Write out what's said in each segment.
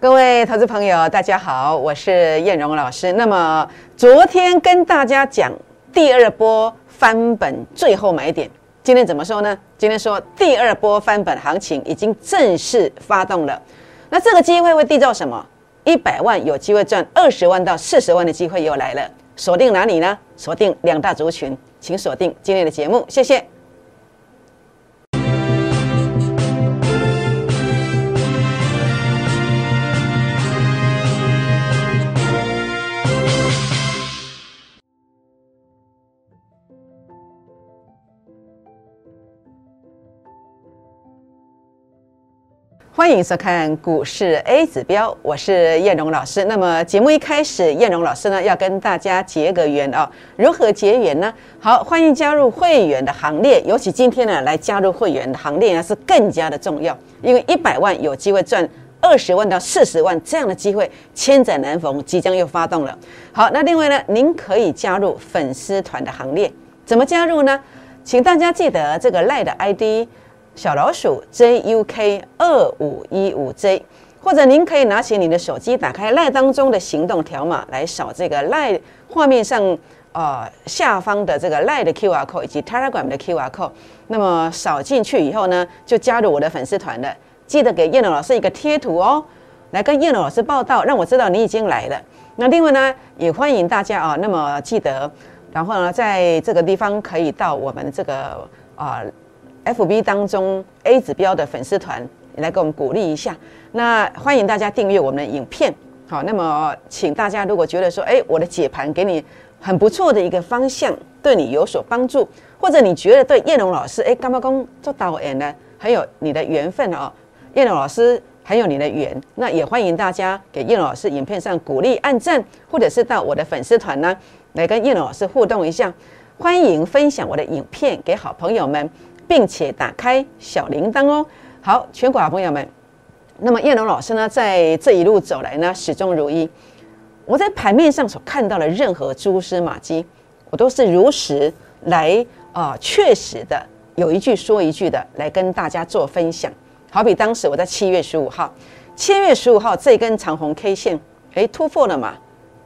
各位投资朋友，大家好，我是燕荣老师。那么昨天跟大家讲第二波翻本最后买点，今天怎么说呢？今天说第二波翻本行情已经正式发动了。那这个机会会缔造什么？一百万有机会赚二十万到四十万的机会又来了。锁定哪里呢？锁定两大族群，请锁定今天的节目，谢谢。欢迎收看股市 A 指标，我是燕荣老师。那么节目一开始，燕荣老师呢要跟大家结个缘哦。如何结缘呢？好，欢迎加入会员的行列。尤其今天呢，来加入会员的行列呢是更加的重要，因为一百万有机会赚二十万到四十万这样的机会千载难逢，即将又发动了。好，那另外呢，您可以加入粉丝团的行列。怎么加入呢？请大家记得这个赖的 ID。小老鼠 JUK 二五一五 J，或者您可以拿起你的手机，打开赖当中的行动条码来扫这个赖画面上呃下方的这个赖的 QR code 以及 Telegram 的 QR code。那么扫进去以后呢，就加入我的粉丝团了。记得给叶龙老师一个贴图哦，来跟叶龙老师报道，让我知道你已经来了。那另外呢，也欢迎大家啊，那么记得，然后呢，在这个地方可以到我们这个啊。F B 当中 A 指标的粉丝团来给我们鼓励一下，那欢迎大家订阅我们的影片。好，那么请大家如果觉得说，哎，我的解盘给你很不错的一个方向，对你有所帮助，或者你觉得对叶龙老师，哎，干嘛公做导演呢，很有你的缘分哦，叶龙老师很有你的缘，那也欢迎大家给叶龙老师影片上鼓励、按赞，或者是到我的粉丝团呢来跟叶龙老师互动一下，欢迎分享我的影片给好朋友们。并且打开小铃铛哦。好，全国好朋友们，那么叶龙老师呢，在这一路走来呢，始终如一。我在盘面上所看到的任何蛛丝马迹，我都是如实来啊，确实的有一句说一句的来跟大家做分享。好比当时我在七月十五号，七月十五号这根长红 K 线，哎，突破了嘛？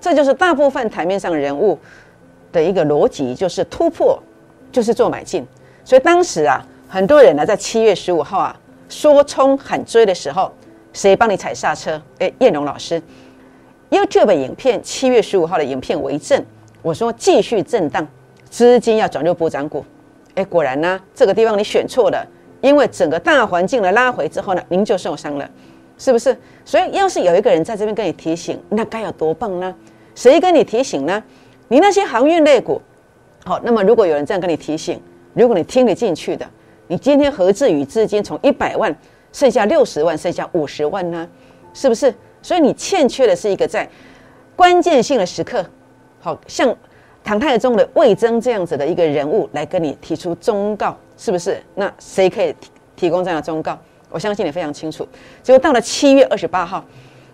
这就是大部分台面上人物的一个逻辑，就是突破就是做买进。所以当时啊，很多人呢在七月十五号啊说冲喊追的时候，谁帮你踩刹车？哎，叶龙老师，YouTube 影片七月十五号的影片为证。我说继续震荡，资金要转入补涨股。哎，果然呢，这个地方你选错了，因为整个大环境的拉回之后呢，您就受伤了，是不是？所以要是有一个人在这边跟你提醒，那该有多棒呢？谁跟你提醒呢？你那些航运类股，好，那么如果有人这样跟你提醒。如果你听得进去的，你今天何至于资金从一百万剩下六十万，剩下五十万呢？是不是？所以你欠缺的是一个在关键性的时刻，好像唐太宗的魏征这样子的一个人物来跟你提出忠告，是不是？那谁可以提提供这样的忠告？我相信你非常清楚。结果到了七月二十八号，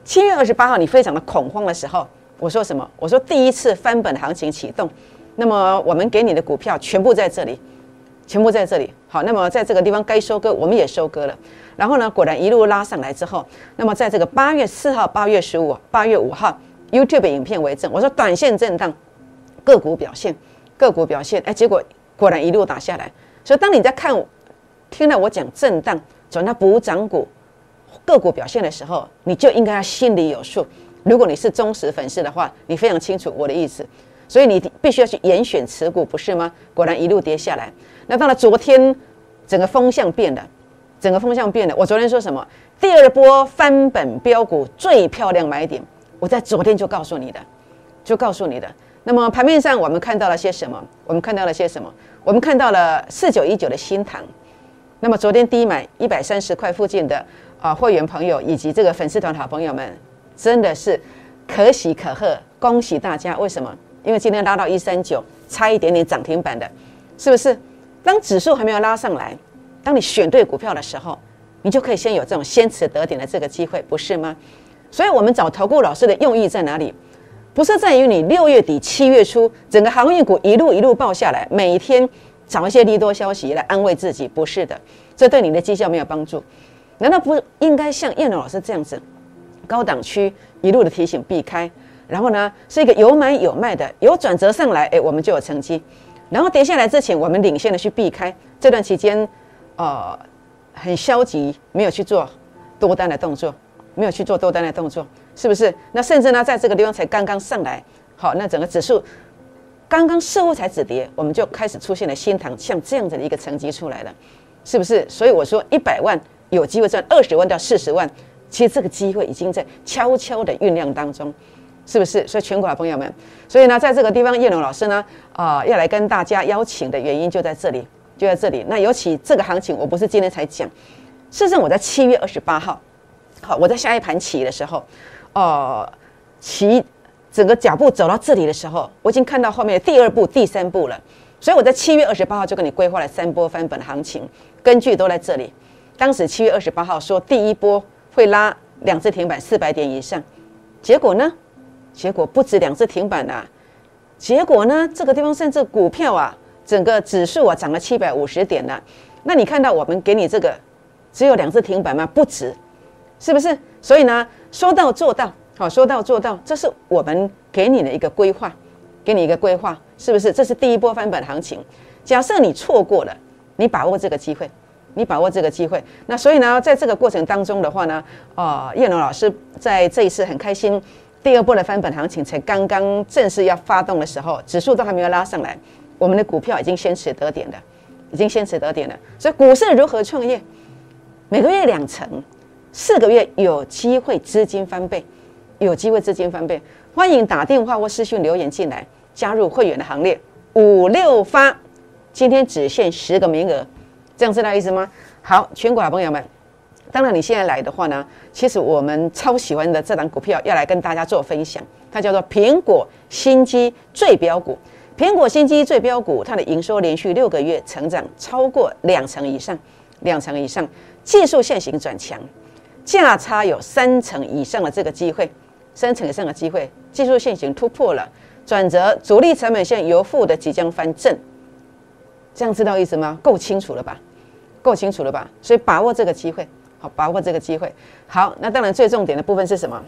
七月二十八号你非常的恐慌的时候，我说什么？我说第一次翻本行情启动，那么我们给你的股票全部在这里。全部在这里，好，那么在这个地方该收割，我们也收割了。然后呢，果然一路拉上来之后，那么在这个八月四号、八月十五、八月五号，YouTube 影片为证，我说短线震荡，个股表现，个股表现，哎，结果果然一路打下来。所以当你在看，听到我讲震荡转到补涨股，个股表现的时候，你就应该要心里有数。如果你是忠实粉丝的话，你非常清楚我的意思。所以你必须要去严选持股，不是吗？果然一路跌下来。那到了昨天，整个风向变了，整个风向变了。我昨天说什么？第二波翻本标股最漂亮买点，我在昨天就告诉你的，就告诉你的。那么盘面上我们看到了些什么？我们看到了些什么？我们看到了四九一九的新塘。那么昨天低买一百三十块附近的啊会员朋友以及这个粉丝团好朋友们，真的是可喜可贺，恭喜大家！为什么？因为今天拉到一三九，差一点点涨停板的，是不是？当指数还没有拉上来，当你选对股票的时候，你就可以先有这种先持得点的这个机会，不是吗？所以，我们找投顾老师的用意在哪里？不是在于你六月底、七月初整个航运股一路一路爆下来，每天找一些利多消息来安慰自己，不是的，这对你的绩效没有帮助。难道不应该像燕龙老师这样子，高档区一路的提醒避开，然后呢是一个有买有卖的，有转折上来，哎，我们就有成绩。然后跌下来之前，我们领先的去避开这段期间，呃，很消极，没有去做多单的动作，没有去做多单的动作，是不是？那甚至呢，在这个地方才刚刚上来，好，那整个指数刚刚似乎才止跌，我们就开始出现了新塘像这样子的一个成绩出来了，是不是？所以我说一百万有机会赚二十万到四十万，其实这个机会已经在悄悄的酝酿当中。是不是？所以全国的朋友们，所以呢，在这个地方，叶龙老师呢，啊，要来跟大家邀请的原因就在这里，就在这里。那尤其这个行情，我不是今天才讲，事实上我在七月二十八号，好，我在下一盘棋的时候，哦，起整个脚步走到这里的时候，我已经看到后面的第二步、第三步了。所以我在七月二十八号就跟你规划了三波翻本行情，根据都在这里。当时七月二十八号说第一波会拉两只停板四百点以上，结果呢？结果不止两次停板呐，结果呢，这个地方甚至股票啊，整个指数啊涨了七百五十点呢。那你看到我们给你这个只有两次停板吗？不止，是不是？所以呢，说到做到，好，说到做到，这是我们给你的一个规划，给你一个规划，是不是？这是第一波翻本行情。假设你错过了，你把握这个机会，你把握这个机会。那所以呢，在这个过程当中的话呢，呃，叶龙老师在这一次很开心。第二波的翻本行情才刚刚正式要发动的时候，指数都还没有拉上来，我们的股票已经先持得点了，已经先持得点了。所以股市如何创业？每个月两成，四个月有机会资金翻倍，有机会资金翻倍。欢迎打电话或私信留言进来，加入会员的行列。五六发，今天只限十个名额，这样知道意思吗？好，全国好朋友们。当然，你现在来的话呢，其实我们超喜欢的这档股票要来跟大家做分享，它叫做苹果新机最标股。苹果新机最标股，它的营收连续六个月成长超过两成以上，两成以上，技术线型转强，价差有三成以上的这个机会，三成以上的机会，技术线型突破了，转折主力成本线由负的即将翻正，这样知道意思吗？够清楚了吧？够清楚了吧？所以把握这个机会。好，把握这个机会。好，那当然最重点的部分是什么？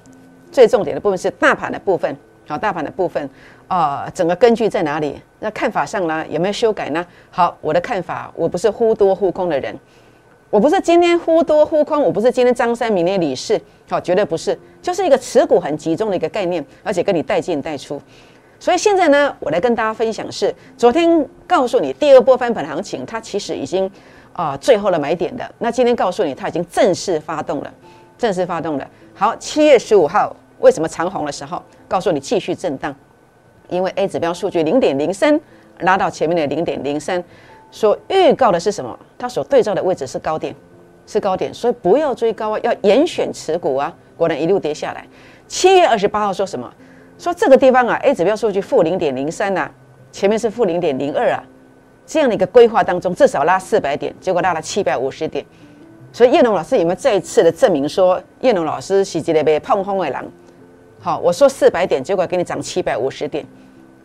最重点的部分是大盘的部分。好，大盘的部分，啊，整个根据在哪里？那看法上呢，有没有修改呢？好，我的看法，我不是忽多忽空的人，我不是今天忽多忽空，我不是今天张三明天李四，好，绝对不是，就是一个持股很集中的一个概念，而且跟你带进带出。所以现在呢，我来跟大家分享是，昨天告诉你第二波翻盘行情，它其实已经。啊，最后的买点的，那今天告诉你，它已经正式发动了，正式发动了。好，七月十五号为什么长红的时候，告诉你继续震荡，因为 A 指标数据零点零三拉到前面的零点零三，所预告的是什么？它所对照的位置是高点，是高点，所以不要追高啊，要严选持股啊。果然一路跌下来。七月二十八号说什么？说这个地方啊，A 指标数据负零点零三呐，前面是负零点零二啊。这样的一个规划当中，至少拉四百点，结果拉了七百五十点。所以叶龙老师有没有再一次的证明说，叶龙老师是这个被碰风的狼？好，我说四百点，结果给你涨七百五十点，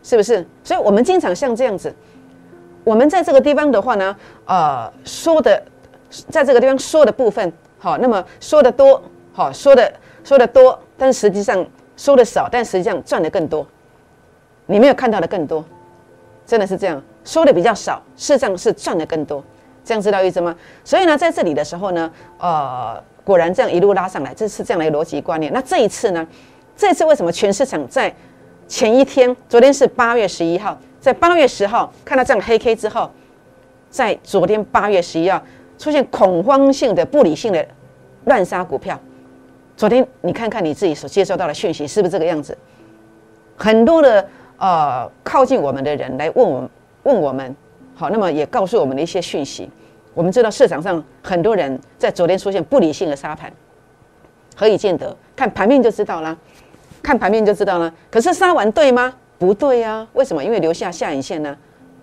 是不是？所以我们经常像这样子，我们在这个地方的话呢，呃，说的，在这个地方说的部分，好，那么说的多，好，说的说的多，但实际上说的少，但实际上赚的更多。你没有看到的更多，真的是这样。说的比较少，事实上是赚的更多，这样知道意思吗？所以呢，在这里的时候呢，呃，果然这样一路拉上来，这是这样的一个逻辑观念。那这一次呢，这次为什么全市场在前一天，昨天是八月十一号，在八月十号看到这样黑 K 之后，在昨天八月十一号出现恐慌性的、不理性的乱杀股票？昨天你看看你自己所接收到的讯息是不是这个样子？很多的呃靠近我们的人来问我们。问我们，好，那么也告诉我们的一些讯息。我们知道市场上很多人在昨天出现不理性的杀盘，何以见得？看盘面就知道啦，看盘面就知道了。可是杀完对吗？不对呀。为什么？因为留下下影线呢？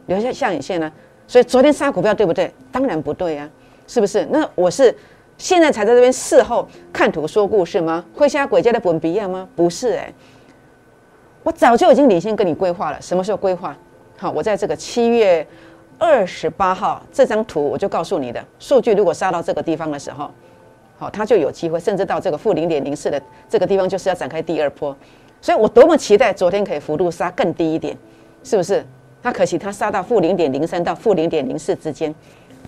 留下下影线呢？所以昨天杀股票对不对？当然不对呀，是不是？那我是现在才在这边事后看图说故事吗？会瞎鬼家的本比亚吗？不是哎，我早就已经领先跟你规划了。什么时候规划？好，我在这个七月二十八号这张图，我就告诉你的数据，如果杀到这个地方的时候，好，它就有机会，甚至到这个负零点零四的这个地方，就是要展开第二波。所以我多么期待昨天可以幅度杀更低一点，是不是？那可惜它杀到负零点零三到负零点零四之间，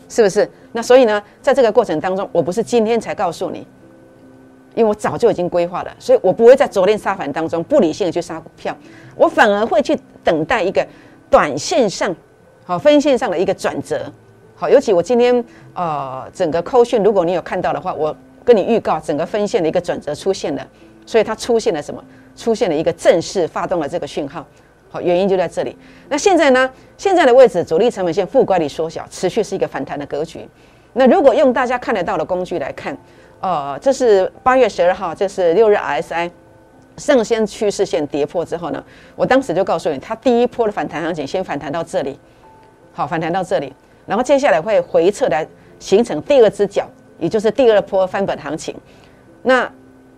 是不是？那所以呢，在这个过程当中，我不是今天才告诉你，因为我早就已经规划了，所以我不会在昨天杀盘当中不理性的去杀股票，我反而会去等待一个短线上，好分线上的一个转折。好，尤其我今天呃整个扣讯，如果你有看到的话，我跟你预告整个分线的一个转折出现了，所以它出现了什么？出现了一个正式发动了这个讯号。好，原因就在这里。那现在呢？现在的位置主力成本线负乖离缩小，持续是一个反弹的格局。那如果用大家看得到的工具来看，呃，这是八月十二号，这是六日 RSI 上升趋势线跌破之后呢，我当时就告诉你，它第一波的反弹行情先反弹到这里，好，反弹到这里。然后接下来会回撤来形成第二只脚，也就是第二波翻本行情。那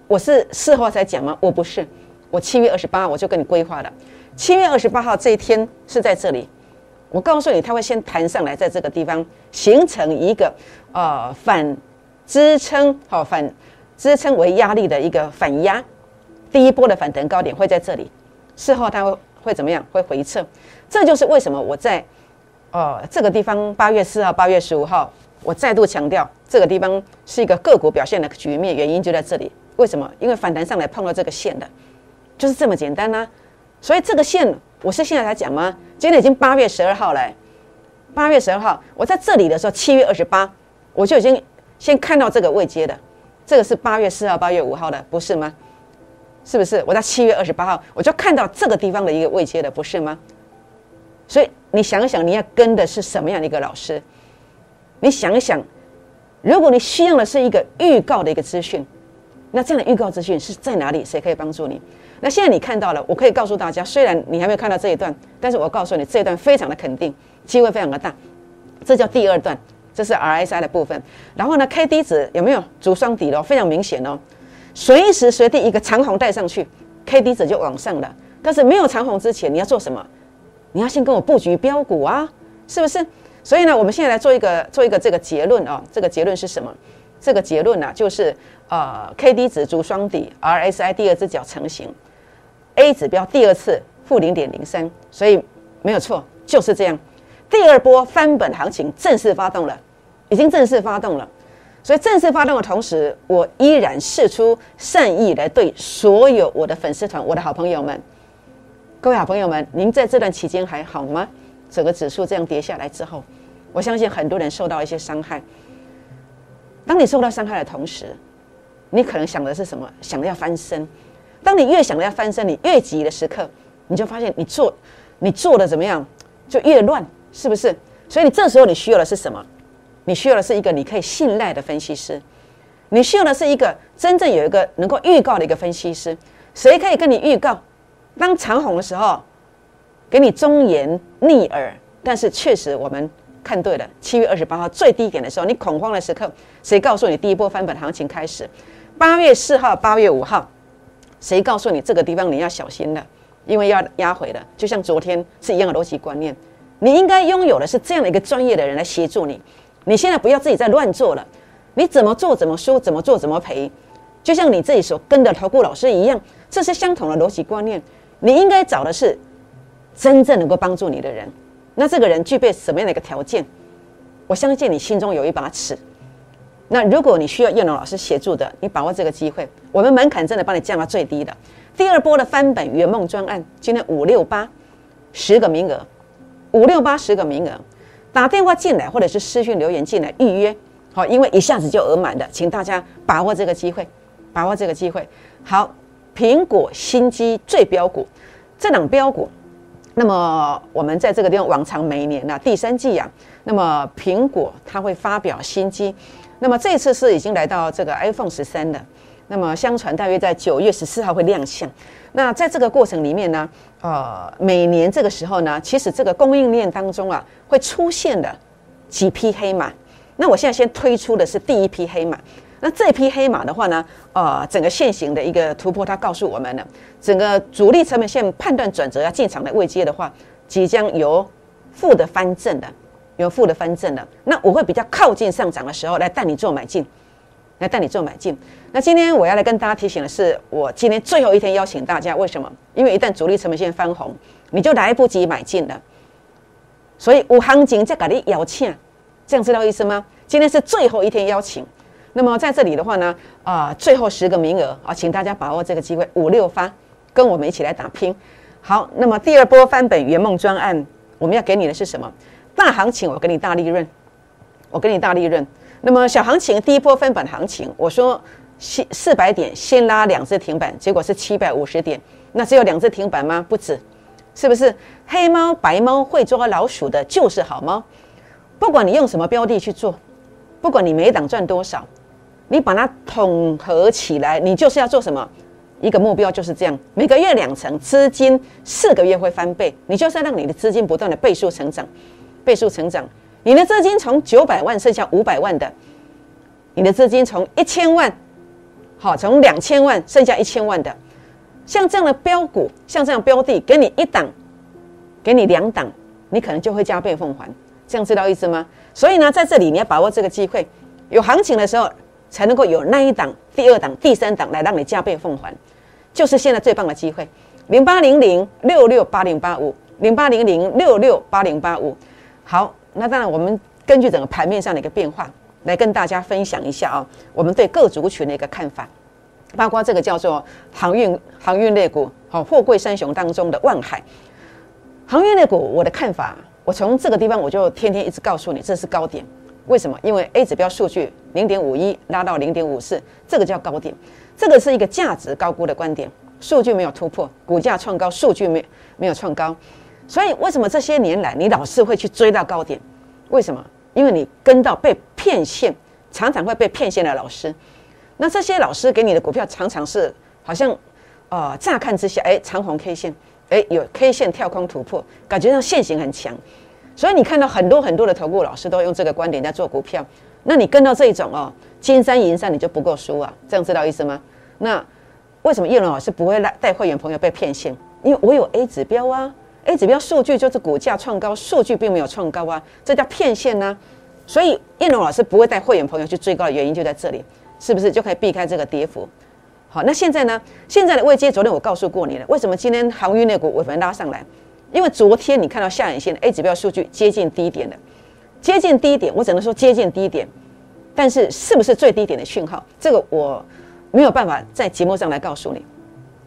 我是事后才讲吗？我不是，我七月二十八我就跟你规划了。七月二十八号这一天是在这里，我告诉你，它会先弹上来，在这个地方形成一个呃反支撑，好反支撑为压力的一个反压。第一波的反弹高点会在这里，事后它会会怎么样？会回撤。这就是为什么我在。哦，这个地方八月四号、八月十五号，我再度强调，这个地方是一个个股表现的局面，原因就在这里。为什么？因为反弹上来碰到这个线的，就是这么简单呐。所以这个线，我是现在才讲吗？今天已经八月十二号了，八月十二号，我在这里的时候，七月二十八，我就已经先看到这个未接的，这个是八月四号、八月五号的，不是吗？是不是？我在七月二十八号，我就看到这个地方的一个未接的，不是吗？所以你想一想，你要跟的是什么样的一个老师？你想一想，如果你需要的是一个预告的一个资讯，那这样的预告资讯是在哪里？谁可以帮助你？那现在你看到了，我可以告诉大家，虽然你还没有看到这一段，但是我告诉你，这一段非常的肯定，机会非常的大。这叫第二段，这是 RSI 的部分。然后呢，K D 值有没有足双底了？非常明显哦，随时随地一个长红带上去，K D 值就往上了。但是没有长红之前，你要做什么？你要先跟我布局标股啊，是不是？所以呢，我们现在来做一个做一个这个结论哦。这个结论是什么？这个结论呢，就是呃，K D 值足双底，R S I 第二只脚成型，A 指标第二次负零点零三，所以没有错，就是这样。第二波翻本行情正式发动了，已经正式发动了。所以正式发动的同时，我依然试出善意来对所有我的粉丝团、我的好朋友们。各位好朋友们，您在这段期间还好吗？整个指数这样跌下来之后，我相信很多人受到一些伤害。当你受到伤害的同时，你可能想的是什么？想要翻身。当你越想要翻身，你越急的时刻，你就发现你做你做的怎么样，就越乱，是不是？所以你这时候你需要的是什么？你需要的是一个你可以信赖的分析师，你需要的是一个真正有一个能够预告的一个分析师。谁可以跟你预告？当长虹的时候，给你忠言逆耳，但是确实我们看对了。七月二十八号最低点的时候，你恐慌的时刻，谁告诉你第一波翻本行情开始？八月四号、八月五号，谁告诉你这个地方你要小心了？因为要压回了，就像昨天是一样的逻辑观念。你应该拥有的是这样的一个专业的人来协助你。你现在不要自己再乱做了，你怎么做怎么输，怎么做怎么赔，就像你自己所跟的投顾老师一样，这是相同的逻辑观念。你应该找的是真正能够帮助你的人。那这个人具备什么样的一个条件？我相信你心中有一把尺。那如果你需要叶龙老师协助的，你把握这个机会，我们门槛真的帮你降到最低的。第二波的翻本圆梦专案，今天五六八十个名额，五六八十个名额，打电话进来或者是私讯留言进来预约，好，因为一下子就额满的，请大家把握这个机会，把握这个机会。好。苹果新机最标股，这档标股，那么我们在这个地方往常每年呢第三季啊，那么苹果它会发表新机，那么这次是已经来到这个 iPhone 十三的，那么相传大约在九月十四号会亮相。那在这个过程里面呢，呃，每年这个时候呢，其实这个供应链当中啊会出现的几匹黑马，那我现在先推出的是第一批黑马。那这批黑马的话呢，呃，整个线型的一个突破，它告诉我们呢，整个主力成本线判断转折要进场的位阶的话，即将由负的翻正的，由负的翻正的。那我会比较靠近上涨的时候来带你做买进，来带你做买进。那今天我要来跟大家提醒的是，我今天最后一天邀请大家，为什么？因为一旦主力成本线翻红，你就来不及买进了。所以有行情再给你邀请，这样知道意思吗？今天是最后一天邀请。那么在这里的话呢，啊，最后十个名额啊，请大家把握这个机会，五六发，跟我们一起来打拼。好，那么第二波翻本圆梦专案，我们要给你的是什么？大行情，我给你大利润，我给你大利润。那么小行情，第一波分板行情，我说四四百点先拉两只停板，结果是七百五十点，那只有两只停板吗？不止，是不是？黑猫白猫会抓老鼠的就是好猫，不管你用什么标的去做，不管你每档赚多少。你把它统合起来，你就是要做什么？一个目标就是这样，每个月两成资金，四个月会翻倍。你就是要让你的资金不断的倍数成长，倍数成长。你的资金从九百万剩下五百万的，你的资金从一千万，好，从两千万剩下一千万的，像这样的标股，像这样标的，给你一档，给你两档，你可能就会加倍奉还。这样知道意思吗？所以呢，在这里你要把握这个机会，有行情的时候。才能够有那一档、第二档、第三档来让你加倍奉还，就是现在最棒的机会。零八零零六六八零八五，零八零零六六八零八五。好，那当然我们根据整个盘面上的一个变化，来跟大家分享一下啊，我们对各族群的一个看法，包括这个叫做航运航运类股，好，货柜三雄当中的万海航运类股，我的看法，我从这个地方我就天天一直告诉你，这是高点。为什么？因为 A 指标数据零点五一拉到零点五四，这个叫高点，这个是一个价值高估的观点。数据没有突破，股价创高，数据没没有创高，所以为什么这些年来你老是会去追到高点？为什么？因为你跟到被骗线，常常会被骗线的老师。那这些老师给你的股票常常是好像，呃，乍看之下，哎，长红 K 线，哎，有 K 线跳空突破，感觉上线型很强。所以你看到很多很多的投顾老师都用这个观点在做股票，那你跟到这一种哦，金山银山你就不够输啊，这样知道意思吗？那为什么叶龙老师不会带带会员朋友被骗线？因为我有 A 指标啊，A 指标数据就是股价创高，数据并没有创高啊，这叫骗线呢。所以叶龙老师不会带会员朋友去追高的原因就在这里，是不是就可以避开这个跌幅？好，那现在呢？现在的位阶，昨天我告诉过你了，为什么今天航运那股尾盘拉上来？因为昨天你看到下影线 A 指标数据接近低点的，接近低点，我只能说接近低点，但是是不是最低点的讯号，这个我没有办法在节目上来告诉你，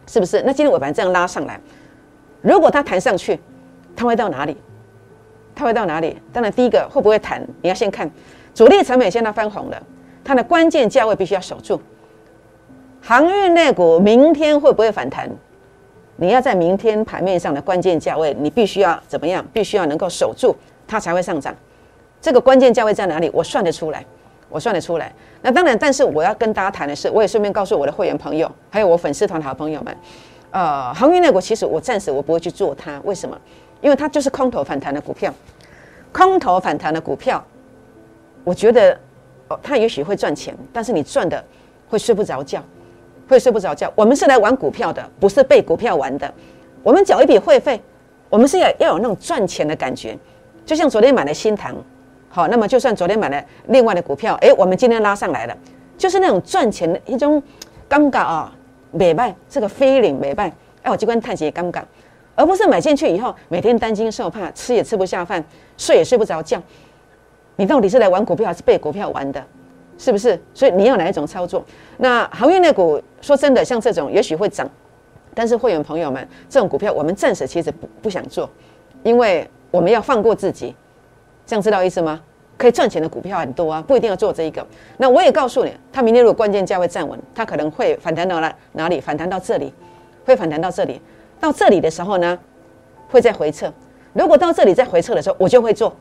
是不是？那今天尾盘这样拉上来，如果它弹上去，它会到哪里？它会到哪里？当然，第一个会不会弹，你要先看主力成本现在翻红了，它的关键价位必须要守住。航运类股明天会不会反弹？你要在明天盘面上的关键价位，你必须要怎么样？必须要能够守住，它才会上涨。这个关键价位在哪里？我算得出来，我算得出来。那当然，但是我要跟大家谈的是，我也顺便告诉我的会员朋友，还有我粉丝团的好朋友们，呃，航运那股其实我暂时我不会去做它，为什么？因为它就是空头反弹的股票，空头反弹的股票，我觉得哦，它也许会赚钱，但是你赚的会睡不着觉。会睡不着觉。我们是来玩股票的，不是被股票玩的。我们缴一笔会费，我们是要要有那种赚钱的感觉。就像昨天买了新塘，好，那么就算昨天买了另外的股票，哎，我们今天拉上来了，就是那种赚钱的一种尴尬啊，美败这个 feeling 美败，哎，我机关探险尴尬，而不是买进去以后每天担惊受怕，吃也吃不下饭，睡也睡不着觉。你到底是来玩股票还是被股票玩的？是不是？所以你要哪一种操作？那航运类股，说真的，像这种也许会涨，但是会员朋友们，这种股票我们暂时其实不不想做，因为我们要放过自己。这样知道意思吗？可以赚钱的股票很多啊，不一定要做这一个。那我也告诉你，它明天如果关键价位站稳，它可能会反弹到哪哪里？反弹到这里，会反弹到这里。到这里的时候呢，会再回撤。如果到这里再回撤的时候，我就会做，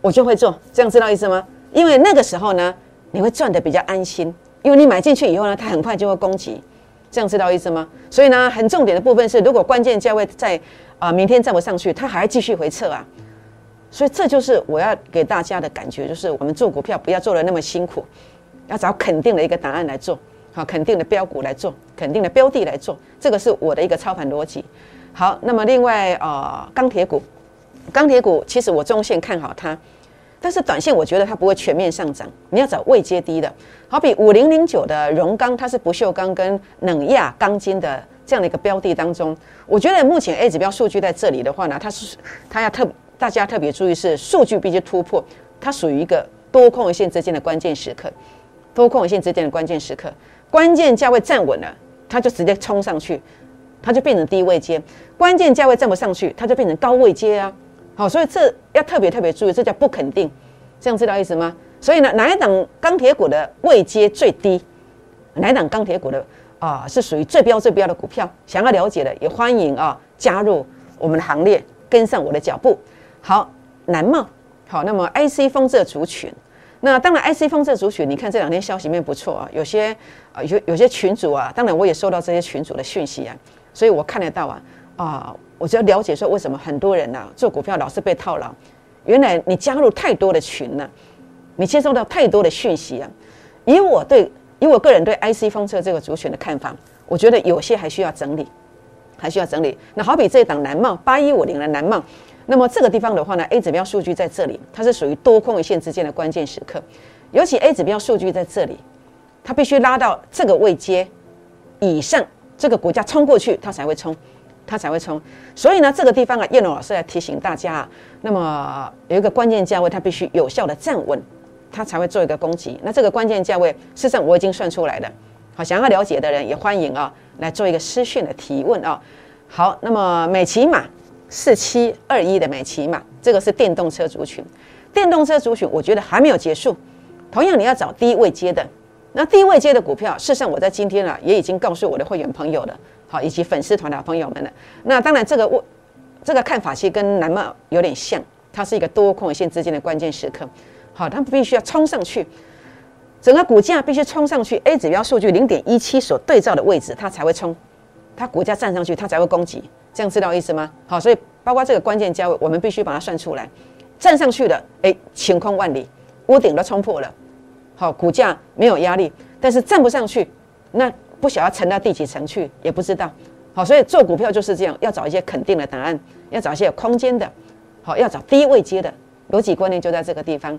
我就会做。这样知道意思吗？因为那个时候呢。你会赚的比较安心，因为你买进去以后呢，它很快就会攻击，这样知道意思吗？所以呢，很重点的部分是，如果关键价位在啊明天站不上去，它还继续回撤啊，所以这就是我要给大家的感觉，就是我们做股票不要做的那么辛苦，要找肯定的一个答案来做，好，肯定的标股来做，肯定的标的来做，这个是我的一个操盘逻辑。好，那么另外呃钢铁股，钢铁股其实我中线看好它。但是短线我觉得它不会全面上涨，你要找位阶低的，好比五零零九的荣钢，它是不锈钢跟冷轧钢筋的这样的一个标的当中，我觉得目前 A 指标数据在这里的话呢，它是它要特大家特别注意是数据必须突破，它属于一个多空线之间的关键时刻，多空线之间的关键时刻，关键价位站稳了，它就直接冲上去，它就变成低位阶，关键价位站不上去，它就变成高位阶啊。好，所以这要特别特别注意，这叫不肯定，这样知道意思吗？所以呢，哪一档钢铁股的位阶最低？哪一档钢铁股的啊是属于最标最标的股票？想要了解的也欢迎啊加入我们的行列，跟上我的脚步。好，南茂，好，那么 IC 风这族群，那当然 IC 风这族群，你看这两天消息面不错啊，有些啊有有些群主啊，当然我也收到这些群主的讯息啊，所以我看得到啊啊。我就要了解说，为什么很多人呢做股票老是被套牢？原来你加入太多的群了，你接收到太多的讯息啊。以我对以我个人对 IC 风车这个族群的看法，我觉得有些还需要整理，还需要整理。那好比这一档南茂八一五零的南茂，那么这个地方的话呢，A 指标数据在这里，它是属于多空一线之间的关键时刻。尤其 A 指标数据在这里，它必须拉到这个位阶以上，这个股价冲过去，它才会冲。它才会冲，所以呢，这个地方啊，叶龙老师来提醒大家啊，那么有一个关键价位，它必须有效的站稳，它才会做一个攻击。那这个关键价位，事实上我已经算出来了。好，想要了解的人也欢迎啊，来做一个私讯的提问啊。好，那么美琪马四七二一的美骑嘛，这个是电动车族群，电动车族群我觉得还没有结束，同样你要找低位接的，那低位接的股票，事实上我在今天啊，也已经告诉我的会员朋友了。好，以及粉丝团的朋友们了？那当然，这个我这个看法其实跟南茂有点像，它是一个多空线之间的关键时刻。好，它必须要冲上去，整个股价必须冲上去。A 指标数据零点一七所对照的位置，它才会冲，它股价站上去，它才会攻击。这样知道意思吗？好，所以包括这个关键价位，我们必须把它算出来。站上去了，哎，晴空万里，屋顶都冲破了。好，股价没有压力，但是站不上去，那。不晓得沉到第几层去，也不知道。好，所以做股票就是这样，要找一些肯定的答案，要找一些有空间的，好，要找低位接的。逻辑观念就在这个地方。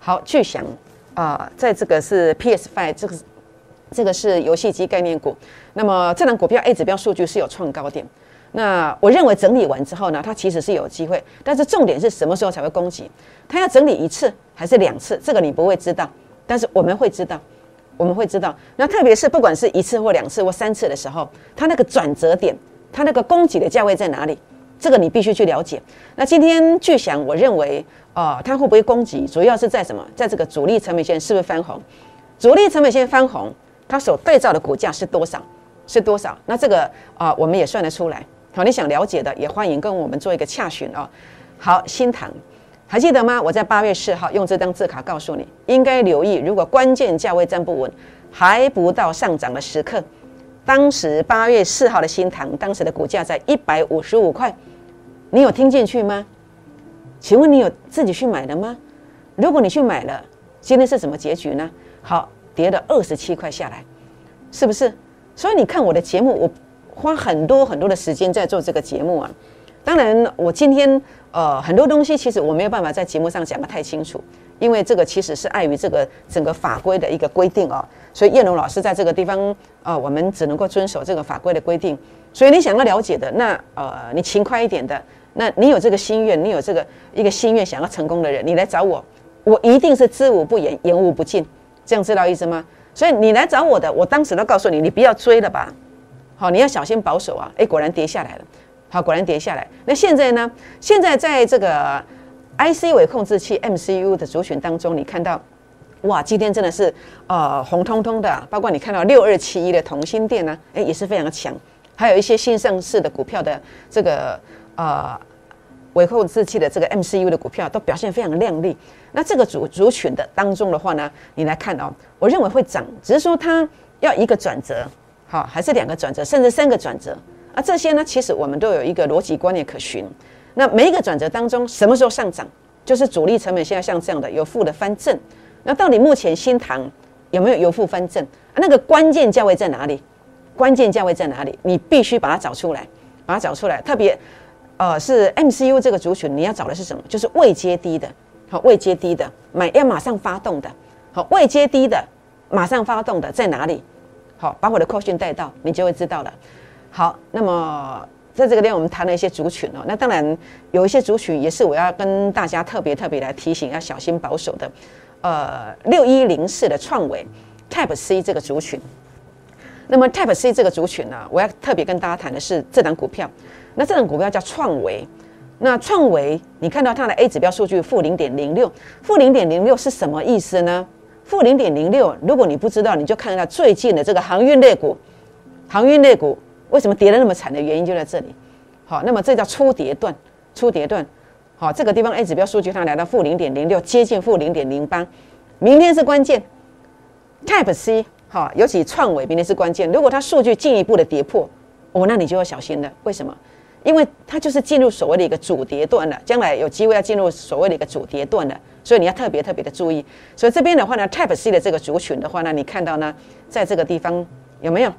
好，去想啊，在这个是 PS Five，这个这个是游戏机概念股。那么这档股票 A 指标数据是有创高点。那我认为整理完之后呢，它其实是有机会，但是重点是什么时候才会攻击？它要整理一次还是两次？这个你不会知道，但是我们会知道。我们会知道，那特别是不管是一次或两次或三次的时候，它那个转折点，它那个供给的价位在哪里？这个你必须去了解。那今天巨想，我认为，呃，它会不会攻击，主要是在什么？在这个主力成本线是不是翻红？主力成本线翻红，它所对照的股价是多少？是多少？那这个啊，我们也算得出来。好，你想了解的，也欢迎跟我们做一个洽询哦。好，新塘。还记得吗？我在八月四号用这张字卡告诉你，应该留意，如果关键价位站不稳，还不到上涨的时刻。当时八月四号的新塘，当时的股价在一百五十五块，你有听进去吗？请问你有自己去买的吗？如果你去买了，今天是什么结局呢？好，跌了二十七块下来，是不是？所以你看我的节目，我花很多很多的时间在做这个节目啊。当然，我今天。呃，很多东西其实我没有办法在节目上讲得太清楚，因为这个其实是碍于这个整个法规的一个规定哦。所以叶龙老师在这个地方，呃，我们只能够遵守这个法规的规定。所以你想要了解的，那呃，你勤快一点的，那你有这个心愿，你有这个一个心愿想要成功的人，你来找我，我一定是知无不言，言无不尽，这样知道意思吗？所以你来找我的，我当时都告诉你，你不要追了吧，好，你要小心保守啊。哎，果然跌下来了。好，果然跌下来。那现在呢？现在在这个 IC 微控制器 MCU 的族群当中，你看到，哇，今天真的是呃红彤彤的。包括你看到六二七一的同心电呢，哎，也是非常的强。还有一些新上市的股票的这个呃微控制器的这个 MCU 的股票都表现非常亮丽。那这个族族群的当中的话呢，你来看哦，我认为会涨，只是说它要一个转折，好，还是两个转折，甚至三个转折。啊，这些呢，其实我们都有一个逻辑观念可循。那每一个转折当中，什么时候上涨，就是主力成本现在像这样的有负的翻正。那到底目前新塘有没有由负翻正？那个关键价位在哪里？关键价位在哪里？你必须把它找出来，把它找出来。特别，呃，是 MCU 这个族群，你要找的是什么？就是位阶低的，好，位阶低的买要马上发动的，好，位阶低的马上发动的在哪里？好，把我的扣讯带到，你就会知道了。好，那么在这个地方我们谈了一些族群哦，那当然有一些族群也是我要跟大家特别特别来提醒，要小心保守的。呃，六一零四的创维 Type C 这个族群，那么 Type C 这个族群呢，我要特别跟大家谈的是这档股票。那这档股票叫创维，那创维你看到它的 A 指标数据负零点零六，负零点零六是什么意思呢？负零点零六，如果你不知道，你就看到最近的这个航运类股，航运类股为什么跌得那么惨的原因就在这里。好，那么这叫初跌段，初跌段。好，这个地方 A 指标数据它来到负零点零六，接近负零点零八。明天是关键，Type C 好，尤其创伟明天是关键。如果它数据进一步的跌破，哦，那你就要小心了。为什么？因为它就是进入所谓的一个主跌段了，将来有机会要进入所谓的一个主跌段了，所以你要特别特别的注意。所以这边的话呢，Type C 的这个族群的话呢，你看到呢，在这个地方有没有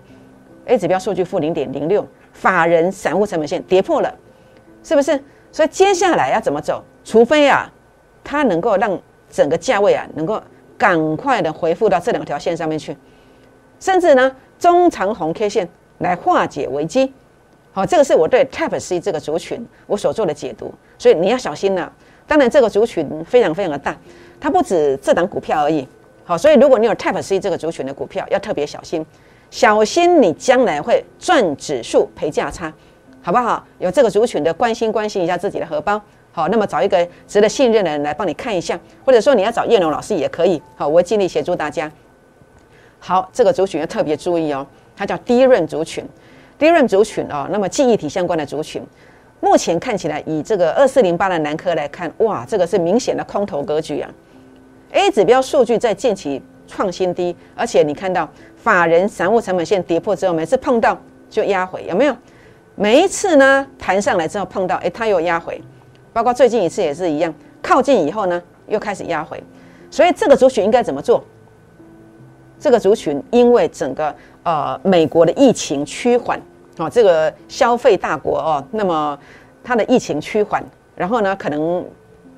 A 指标数据负零点零六，法人散户成本线跌破了，是不是？所以接下来要怎么走？除非啊，它能够让整个价位啊，能够赶快的回复到这两条线上面去，甚至呢，中长红 K 线来化解危机。好，这个是我对 Type C 这个族群我所做的解读。所以你要小心了。当然，这个族群非常非常的大，它不止这档股票而已。好，所以如果你有 Type C 这个族群的股票，要特别小心，小心你将来会赚指数赔价差。好不好？有这个族群的关心，关心一下自己的荷包。好，那么找一个值得信任的人来帮你看一下，或者说你要找叶龙老师也可以。好，我会尽力协助大家。好，这个族群要特别注意哦，它叫低润族群。低润族群哦，那么记忆体相关的族群，目前看起来以这个二四零八的南科来看，哇，这个是明显的空头格局啊。A 指标数据在近期创新低，而且你看到法人散户成本线跌破之后，每次碰到就压回，有没有？每一次呢，弹上来之后碰到，哎，它又压回，包括最近一次也是一样，靠近以后呢，又开始压回，所以这个族群应该怎么做？这个族群因为整个呃美国的疫情趋缓，哦，这个消费大国哦，那么它的疫情趋缓，然后呢，可能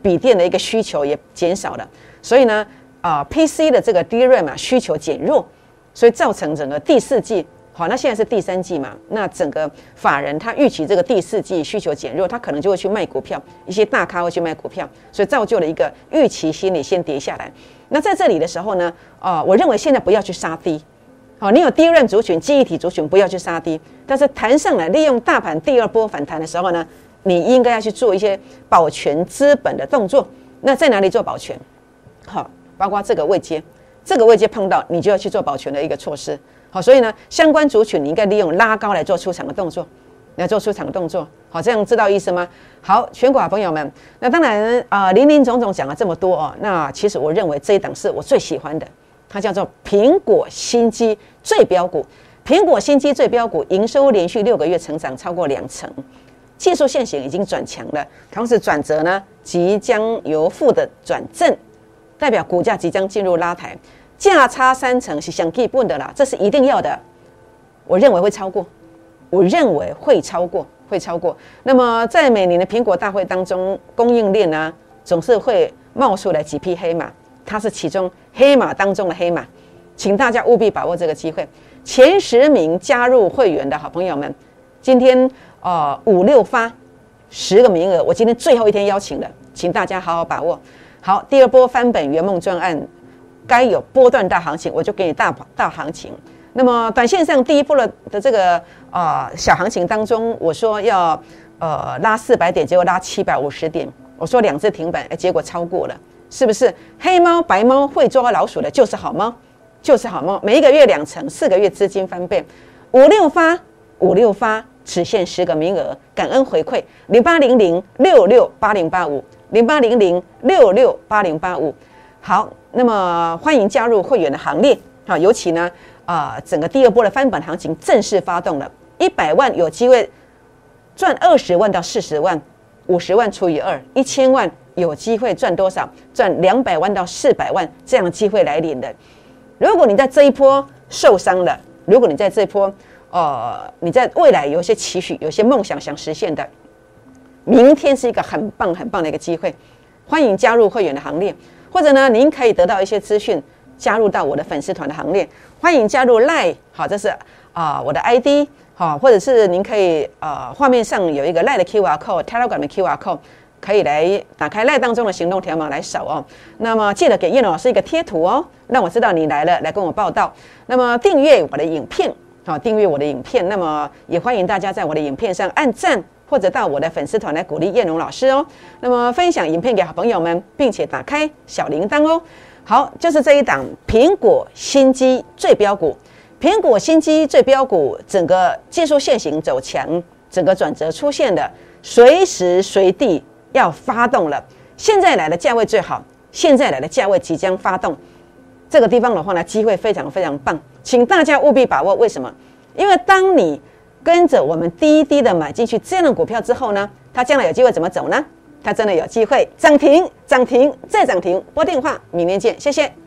笔电的一个需求也减少了，所以呢，啊，PC 的这个 DRAM 啊需求减弱，所以造成整个第四季。好，那现在是第三季嘛？那整个法人他预期这个第四季需求减弱，他可能就会去卖股票，一些大咖会去卖股票，所以造就了一个预期心理先跌下来。那在这里的时候呢，啊，我认为现在不要去杀低。好，你有第一任族群、记忆体族群，不要去杀低。但是弹上来，利用大盘第二波反弹的时候呢，你应该要去做一些保全资本的动作。那在哪里做保全？好，包括这个位阶，这个位阶碰到，你就要去做保全的一个措施。好，所以呢，相关族群你应该利用拉高来做出场的动作，来做出场的动作。好，这样知道意思吗？好，全国朋友们，那当然啊，林林总总讲了这么多哦，那其实我认为这一档是我最喜欢的，它叫做苹果新机最标股。苹果新机最标股，营收连续六个月成长超过两成，技术线型已经转强了，同时转折呢即将由负的转正，代表股价即将进入拉抬。价差三成是想基本的啦，这是一定要的。我认为会超过，我认为会超过，会超过。那么在每年的苹果大会当中，供应链呢总是会冒出来几匹黑马，它是其中黑马当中的黑马，请大家务必把握这个机会。前十名加入会员的好朋友们，今天呃五六发十个名额，我今天最后一天邀请了，请大家好好把握。好，第二波翻本圆梦专案。该有波段大行情，我就给你大大行情。那么短线上第一波的的这个呃小行情当中，我说要呃拉四百点，结果拉七百五十点。我说两次停板，哎，结果超过了，是不是？黑猫白猫会抓老鼠的，就是好猫，就是好猫。每一个月两成，四个月资金翻倍，五六发五六发，只限十个名额，感恩回馈零八零零六六八零八五零八零零六六八零八五。好，那么欢迎加入会员的行列啊！尤其呢，啊，整个第二波的翻本行情正式发动了，一百万有机会赚二十万到四十万，五十万除以二，一千万有机会赚多少？赚两百万到四百万这样的机会来临的。如果你在这一波受伤了，如果你在这一波，呃，你在未来有些期许、有些梦想想实现的，明天是一个很棒很棒的一个机会。欢迎加入会员的行列，或者呢，您可以得到一些资讯，加入到我的粉丝团的行列。欢迎加入 Lie，好，这是啊我的 ID，好，或者是您可以呃画面上有一个赖的 QR code，Telegram 的 QR code，可以来打开 Line 当中的行动条码来扫哦。那么记得给叶老师一个贴图哦，让我知道你来了，来跟我报道。那么订阅我的影片，好，订阅我的影片。那么也欢迎大家在我的影片上按赞。或者到我的粉丝团来鼓励燕荣老师哦。那么分享影片给好朋友们，并且打开小铃铛哦。好，就是这一档苹果新机最标股，苹果新机最标股，整个技术线型走强，整个转折出现的，随时随地要发动了。现在来的价位最好，现在来的价位即将发动。这个地方的话呢，机会非常非常棒，请大家务必把握。为什么？因为当你跟着我们滴滴的买进去这样的股票之后呢，它将来有机会怎么走呢？它真的有机会涨停、涨停再涨停。拨电话，明天见，谢谢。